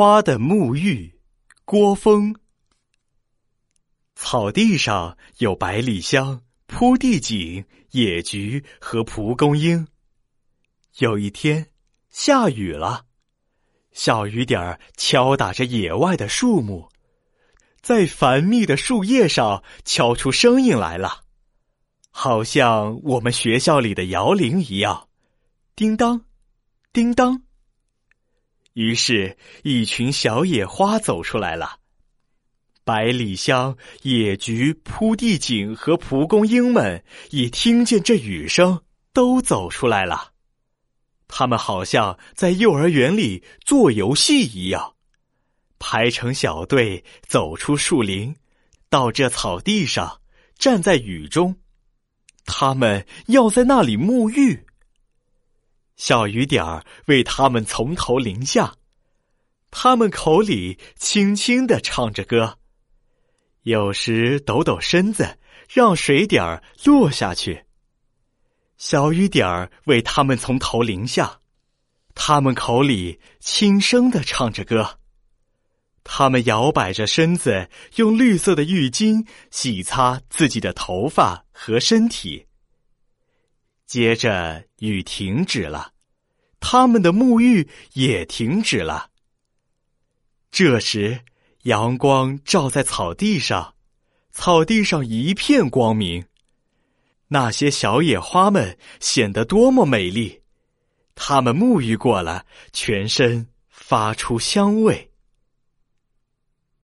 花的沐浴，郭峰。草地上有百里香、铺地锦、野菊和蒲公英。有一天，下雨了，小雨点儿敲打着野外的树木，在繁密的树叶上敲出声音来了，好像我们学校里的摇铃一样，叮当，叮当。于是，一群小野花走出来了。百里香、野菊、铺地锦和蒲公英们一听见这雨声，都走出来了。他们好像在幼儿园里做游戏一样，排成小队走出树林，到这草地上，站在雨中。他们要在那里沐浴。小雨点儿为他们从头淋下，他们口里轻轻的唱着歌，有时抖抖身子，让水点儿落下去。小雨点儿为他们从头淋下，他们口里轻声的唱着歌，他们摇摆着身子，用绿色的浴巾洗擦自己的头发和身体。接着雨停止了，他们的沐浴也停止了。这时，阳光照在草地上，草地上一片光明。那些小野花们显得多么美丽！它们沐浴过了，全身发出香味。